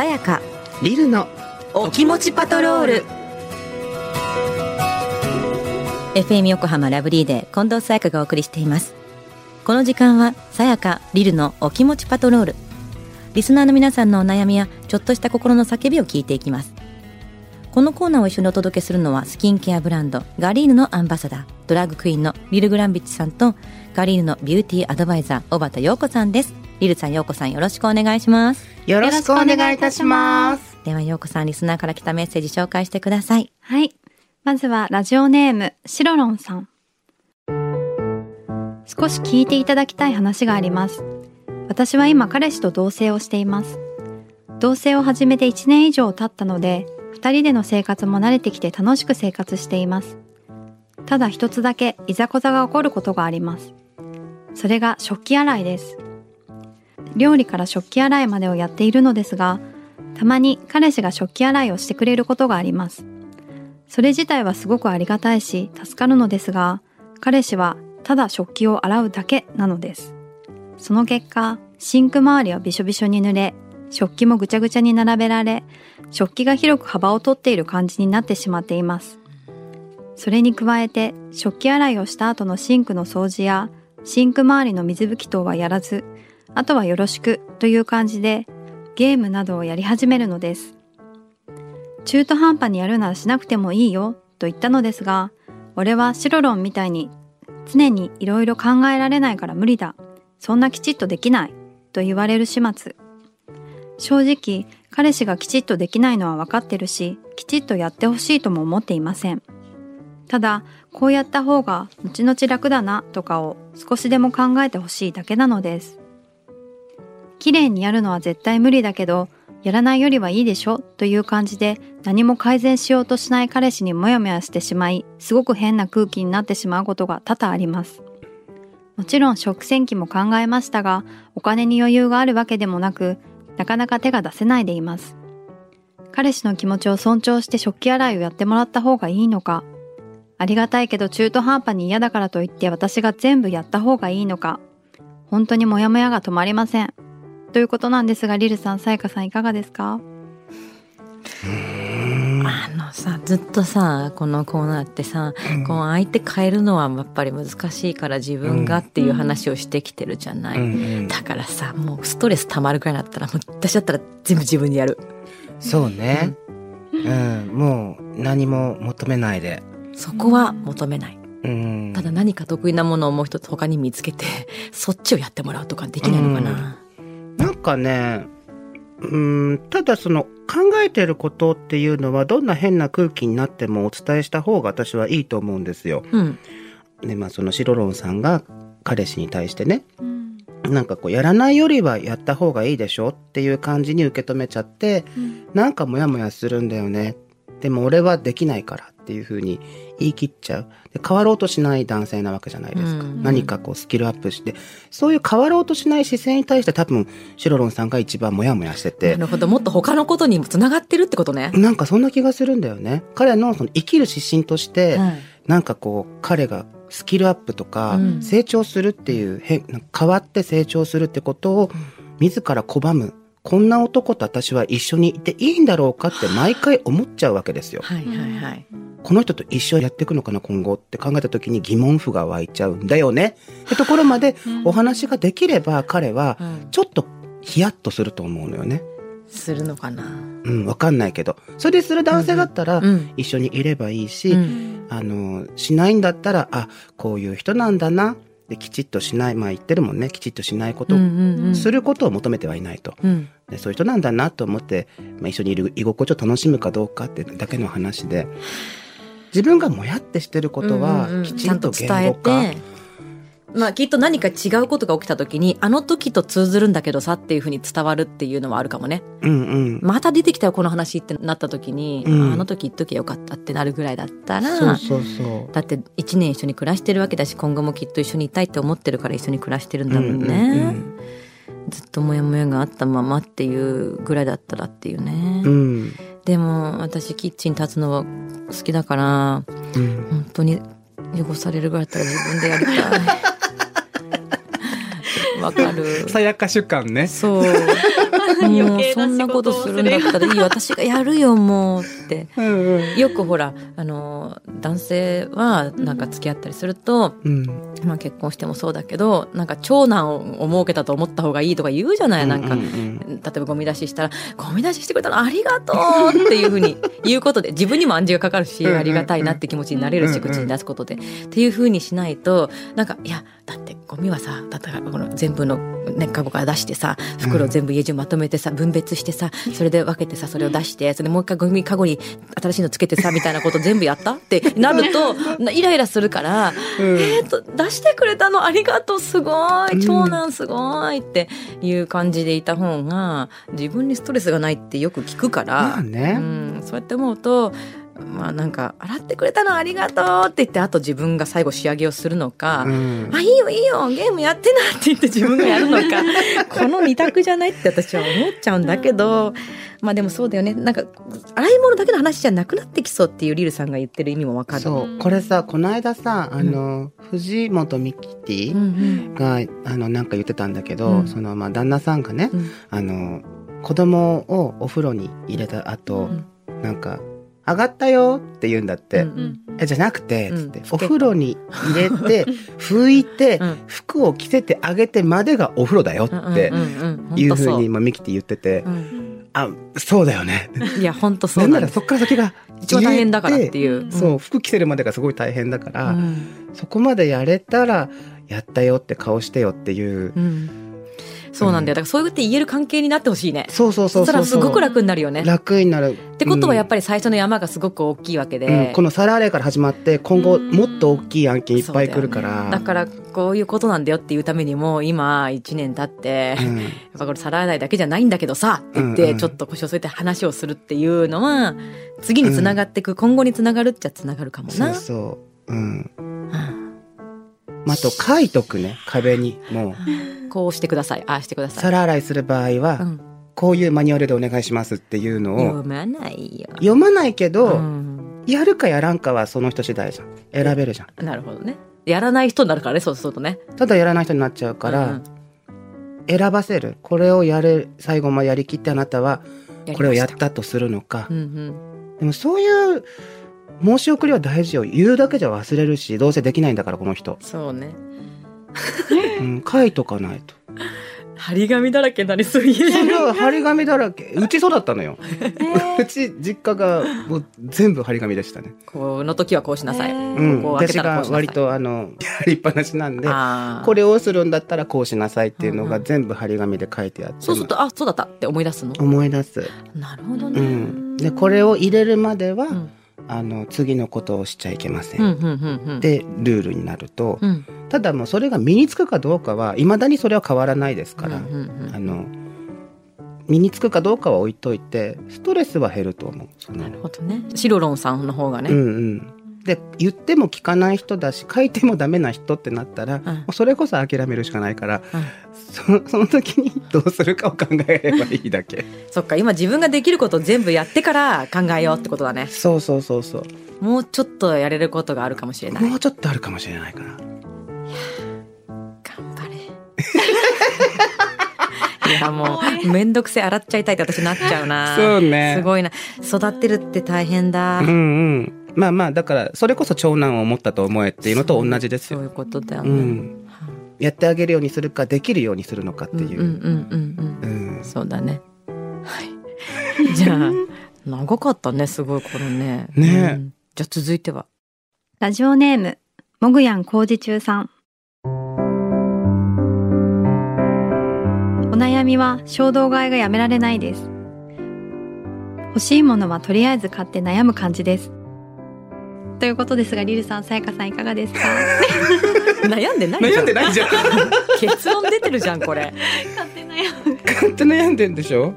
さやか。リルのお気持ちパトロール。FM 横浜ラブリーで近藤さやかがお送りしています。この時間はさやかリルのお気持ちパトロール。リスナーの皆さんのお悩みやちょっとした心の叫びを聞いていきます。このコーナーを一緒にお届けするのはスキンケアブランドガリーヌのアンバサダードラッグクイーンのリル・グランビッチさんとガリーヌのビューティーアドバイザー小畑陽子さんですリルさん陽子さんよろしくお願いしますよろしくお願いいたしますでは陽子さんリスナーから来たメッセージ紹介してくださいはい。まずはラジオネーム、シロロンさん。少し聞いていただきたい話があります。私は今彼氏と同棲をしています。同棲を始めて1年以上経ったので、2人での生活も慣れてきて楽しく生活しています。ただ一つだけいざこざが起こることがあります。それが食器洗いです。料理から食器洗いまでをやっているのですが、たまに彼氏が食器洗いをしてくれることがあります。それ自体はすごくありがたいし助かるのですが、彼氏はただ食器を洗うだけなのです。その結果、シンク周りはびしょびしょに濡れ、食器もぐちゃぐちゃに並べられ、食器が広く幅を取っている感じになってしまっています。それに加えて、食器洗いをした後のシンクの掃除や、シンク周りの水拭き等はやらず、あとはよろしくという感じで、ゲームなどをやり始めるのです。中途半端にやるならしなくてもいいよと言ったのですが、俺はシロロンみたいに常にいろいろ考えられないから無理だ。そんなきちっとできないと言われる始末。正直、彼氏がきちっとできないのは分かってるし、きちっとやってほしいとも思っていません。ただ、こうやった方が後々楽だなとかを少しでも考えてほしいだけなのです。綺麗にやるのは絶対無理だけど、やらないよりはいいでしょという感じで何も改善しようとしない彼氏にモヤモヤしてしまい、すごく変な空気になってしまうことが多々あります。もちろん食洗機も考えましたが、お金に余裕があるわけでもなく、なかなか手が出せないでいます。彼氏の気持ちを尊重して食器洗いをやってもらった方がいいのか、ありがたいけど中途半端に嫌だからといって私が全部やった方がいいのか、本当にモヤモヤが止まりません。ということなんですが、リルさん、さやかさんいかがですか？あのさずっとさこのコーナーってさ、この相手変えるのはやっぱり難しいから自分がっていう話をしてきてるじゃない、うん。うんだからさもうストレス溜まるくらいだったらもう私だったら全部自分でやる。そうね。うん。もう何も求めないで。そこは求めない、うん。ただ何か得意なものをもう一つ他に見つけてそっちをやってもらうとかできないのかな、かねうんただその考えてることっていうのはどんな変な空気になってもお伝えした方が私はいいと思うんですよ。うんでまあそのシロロンさんが彼氏に対してねなんかこうやらないよりはやった方がいいでしょっていう感じに受け止めちゃって、なんかモヤモヤするんだよね。でも俺はできないからっていうふうに言い切っちゃう。で変わろうとしない男性なわけじゃないですか。うん。何かこうスキルアップして、そういう変わろうとしない姿勢に対して多分シロロンさんが一番モヤモヤしてて。な、るほど。もっと他のことにもつながってるってことね、なんかそんな気がするんだよね。彼のその生きる指針として、はいなんかこう彼がスキルアップとかうん。成長するっていう変変わって成長するってことを自ら拒む。こんな男と私は一緒にいていいんだろうかって毎回思っちゃうわけですよ。はいはいはいこの人と一緒にやっていくのかな今後って考えた時に疑問符が湧いちゃうんだよねってところまでお話ができれば彼はうんちょっとヒヤッとすると思うのよね。するのかな？うん、わかんないけど。それでする男性だったらうん一緒にいればいいし、うんあの、しないんだったら、あ、こういう人なんだな。で、きちっとしない。まあ言ってるもんね。きちっとしないこと、うんうんうんすることを求めてはいないと。うんでそういう人なんだなと思って、まあ、一緒にいる居心地を楽しむかどうかってだけの話で、自分がもやってしてることはうんうん、きちんと。伝えてまあきっと何か違うことが起きた時にあの時と通ずるんだけどさっていうふうに伝わるっていうのはあるかもねうんうん。また出てきたよこの話ってなった時に、うんあの時言っときゃよかったってなるぐらいだったらそうそうそう。だって1年一緒に暮らしてるわけだし今後もきっと一緒にいたいって思ってるから一緒に暮らしてるんだもんね、うんうんずっとモヤモヤがあったままっていうぐらいだったらっていうね、うん。うん。でも私キッチン立つのは好きだからうん本当に汚されるぐらいだったら自分でやりたい わかるさやか主観ね。そうもうそんなことするんだったらいいよ私がやるよもうって。うんうん。よくほらあの男性はなんか付き合ったりすると、うん。まあ、結婚してもそうだけどなんか長男を設けたと思った方がいいとか言うじゃないなんか、うんうん。例えばゴミ出ししたら「ゴミ出ししてくれたのありがとう!」っていうふうに言うことで自分にも暗示がかかるしありがたいなって気持ちになれるし口に出すことで。っていうふうにしないとなんかいやだってゴミはさだってこの全部の、ね、カゴから出してさ袋を全部家中まとめてさ分別してさそれで分けてさそれを出してそれでもう一回ゴミカゴに新しいのつけてさみたいなこと全部やったってなるとなイライラするからうん。えー、と出してくれたの？ありがとう。すごい。うん。長男すごい。っていう感じでいた方が自分にストレスがないってよく聞くから、まあね。うん、そうやって思うとまあなんか洗ってくれたのありがとうって言ってあと自分が最後仕上げをするのか、うん。あいいよいいよゲームやってなって言って自分がやるのか この二択じゃないって私は思っちゃうんだけどまあでもそうだよね。なんか洗い物だけの話じゃなくなってきそうっていうリルさんが言ってる意味もわかる。そう。これさこの間さあの藤本美貴ティうんうん。があのなんか言ってたんだけど、うん。そのまあ旦那さんがね、うん。あの子供をお風呂に入れた後、なんか「上がったよ」って言うんだって、うんえじゃなくて、うん。お風呂に入れて 拭いて、うん。服を着せてあげてまでがお風呂だよってうんうんうんいうふうにまあミキティ言ってて、うん。あそうだよね。いや本当そなならうんなんですそっから先が一番大変だからっていう、うんそう服着せるまでがすごい大変だから、うん。そこまでやれたらやったよって顔してよっていう、うんそうなんだよ。だからそうやって言える関係になってほしいね。そうそうそうそうそしたらすごく楽になるよね。っ楽になる。てことはやっぱぱり最初の山がすごく大きいわけで、うん、この皿洗いから始まって今後うん。もっと大きい案件いっぱい来るから、だからこういうことなんだよっていうためにも今1年経って、うん。やっぱこれ皿洗いだけじゃないんだけどさって言っうんうんてちょっと腰を据えて話をするっていうのは次につながっていく、今後につながるっちゃつながるかもな。そうそううんあ、あと書いとくね壁にもう。こうしてください。ああしてください。皿洗いする場合は、うん。こういうマニュアルでお願いしますっていうのを読まないよ。読まないけど、うん。やるかやらんかはその人次第じゃん。選べるじゃん。なるほどね。やらない人になるからねそうするとね。ただやらない人になっちゃうから、うん。選ばせる。これをやる最後までやりきってあなたはこれをやったとするのか、うんうん。でもそういう申し送りは大事よ。言うだけじゃ忘れるしどうせできないんだからこの人、そうね。うん、書いとかないと。張り紙だらけになりそう家それは張り紙だらけ。うちそうだったのよ。うち実家がもう全部張り紙でしたね。この時はこうしなさい。えーうん。ここ私が割とあのやりっぱなしなんでこれをするんだったらこうしなさいっていうのが全部張り紙で書いてあってそうするとあそうだったって思い出すの？思い出す、なるほどうね。ん、でこれを入れるまでは、うんあの次のことをしちゃいけません。でルールになると、うんただもうそれが身につくかどうかはいまだにそれは変わらないですから、あの身につくかどうかは置いといてストレスは減ると思うなるほどね。シロロンさんの方がね。うんうんで言っても聞かない人だし書いてもダメな人ってなったら、もうそれこそ諦めるしかないからうんそその時にどうするかを考えればいいだけ そっか今自分ができることを全部やってから考えようってことだね。そうそうそうそうもうちょっとやれることがあるかもしれない。もうちょっとあるかもしれないから頑張れ。いやもうめんどくせえ洗っちゃいたいって私なっちゃうな。そうねすごいな。育ってるって大変だ。うんうんまあまあだからそれこそ長男を持ったと思えっていうのと同じですよそういうことだようね。んやってあげるようにするかできるようにするのかっていう、うんうんうんうんうん。うんそうだね。はい。じゃあ長かったねすごいこれね。ねうんじゃあ続いては。ラジオネーム、もぐやん工事中さん。お悩みは衝動買いがやめられないです。欲しいものはとりあえず買って悩む感じです。ということですが、リルさん、さやかさんいかがですか？悩んでないじゃん。悩んでないじゃん 結論出てるじゃんこれ。買って悩む。勝手悩んでんでしょ？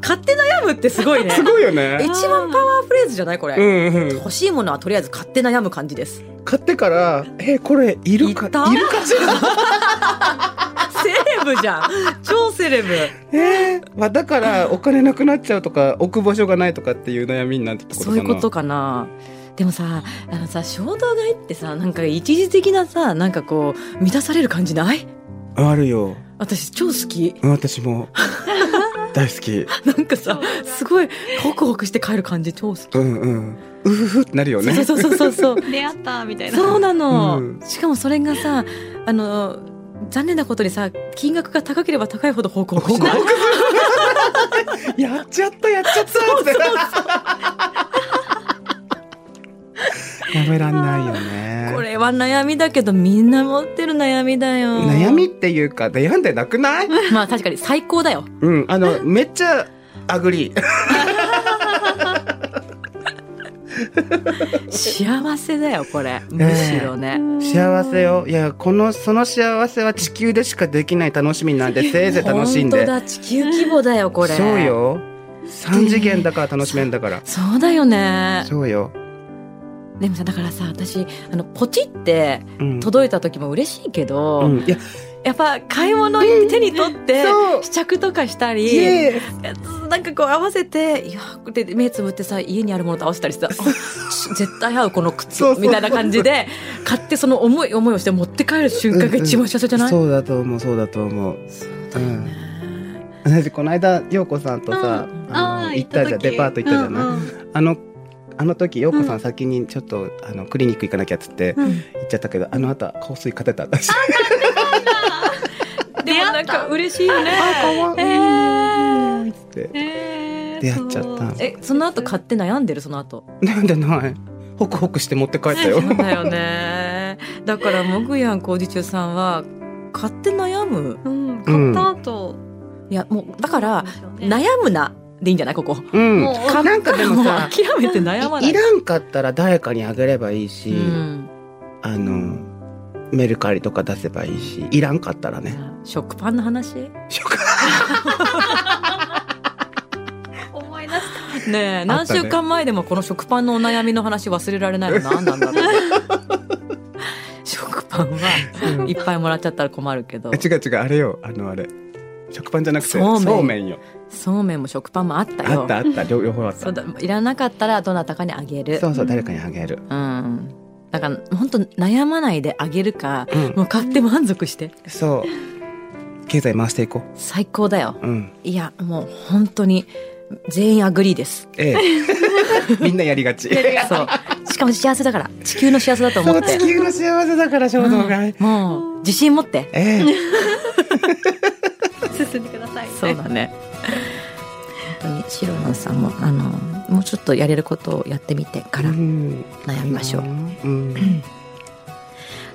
買って悩むってすごいね。すごいよね一番パワーフレーズじゃないこれ？うんうん欲しいものはとりあえず買って悩む感じです。買ってからえこれいるか？いるかしら セレブじゃん。超セレブ。えーまあ、だからお金なくなっちゃうとか置く場所がないとかっていう悩みになってってことかなそういうことかな。でもさ、あのさ、衝動買いってさ、なんか一時的なさ、なんかこう、満たされる感じない？あるよ。私超好き。私も。大好き。なんかさすごいホクホクして帰る感じ超好き。うんうん。うふふってなるよね。そうそうそうそう 出会ったみたいな。そうなの、うん。しかもそれがさあの残念なことにさ金額が高ければ高いほどホクホクしない？やっちゃったやっちゃったってやめらんないよね。これは悩みだけどみんな持ってる悩みだよ。悩みっていうか悩んでなくない？まあ確かに最高だよ。うんあの めっちゃagree。幸せだよこれ。むしろね、幸せよ。いやこのその幸せは地球でしかできない楽しみなんでせいぜい楽しんで。本当だ地球規模だよこれ。そうよ。三次元だから楽しめんだから。そうだよね。そうよ、でもさだからさ私あのポチってうん。届いた時も嬉しいけど、うん、いや。やっぱ買い物に手に取ってそう。試着とかしたり、イエなんかこう合わせていやで目つぶってさ家にあるものと合わせたりして あ絶対合うこの靴そうそう。みたいな感じで買ってその重い思いをして持って帰る瞬間が一番幸せじゃない、そうだと思うそうだと思う。うん。私この間陽子さんとさ、うん。あの行ったじゃんデパート行ったじゃない、あのあの時陽子さん先にちょっと、あのクリニック行かなきゃっつってうん。行っちゃったけどあの後香水買ってた。私 でもなんか嬉しいよね。あかわい。いえーって。えー出会っちゃった。えその後買って悩んでる？その後。なんでない。ホクホクして持って帰ったよ。そうだよね。だからもぐやん工事中さんは買って悩む。うん買った後、いやもうだから悩むなでいいんじゃない？ここ。うん。もう。なんかでもさ諦めて悩まない。いいらんかったら誰かにあげればいいし、うん。あのメルカリとか出せばいいしいらんかったらね。食パンの話？食 思い出しねえ何週間前でもこの食パンのお悩みの話忘れられないの？何なんだろうね。食パンはいっぱいもらっちゃったら困るけど。違う違うあれよ。あのあれ。食パンじゃなくてそうめんよそうめんも食パンもあったよ。あったあった。両両方あった。いらなかったらどなたかにあげる。そうそう誰かにあげる、うん。だから本当悩まないであげるかうん、もう買って満足して。そう。経済回していこ最高だよ。ううん。いやもう本当に全員 agree です。ええ。みんなやりがち。そう。しかも幸せだから。地球の幸せだと思って。地球の幸せだから衝動買い、うん。もう自信持って。ええさいそうだね。本当にシロさんもあのもうちょっとやれることをやってみてからうん悩みましょう、うん。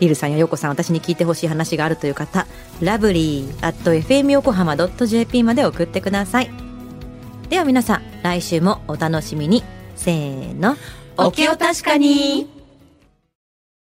リルさんやヨコさん私に聞いてほしい話があるという方ラブリー at fm 横浜 .jp まで送ってください。では皆さん来週もお楽しみに。せーの。お気を確かに